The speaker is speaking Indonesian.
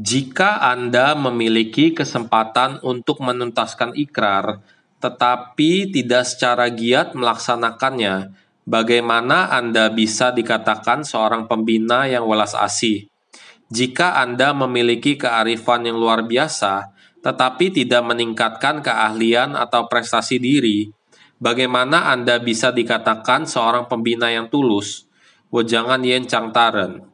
Jika Anda memiliki kesempatan untuk menuntaskan ikrar, tetapi tidak secara giat melaksanakannya, bagaimana Anda bisa dikatakan seorang pembina yang welas asih? Jika Anda memiliki kearifan yang luar biasa, tetapi tidak meningkatkan keahlian atau prestasi diri, bagaimana Anda bisa dikatakan seorang pembina yang tulus? Wejangan Yen Changtaren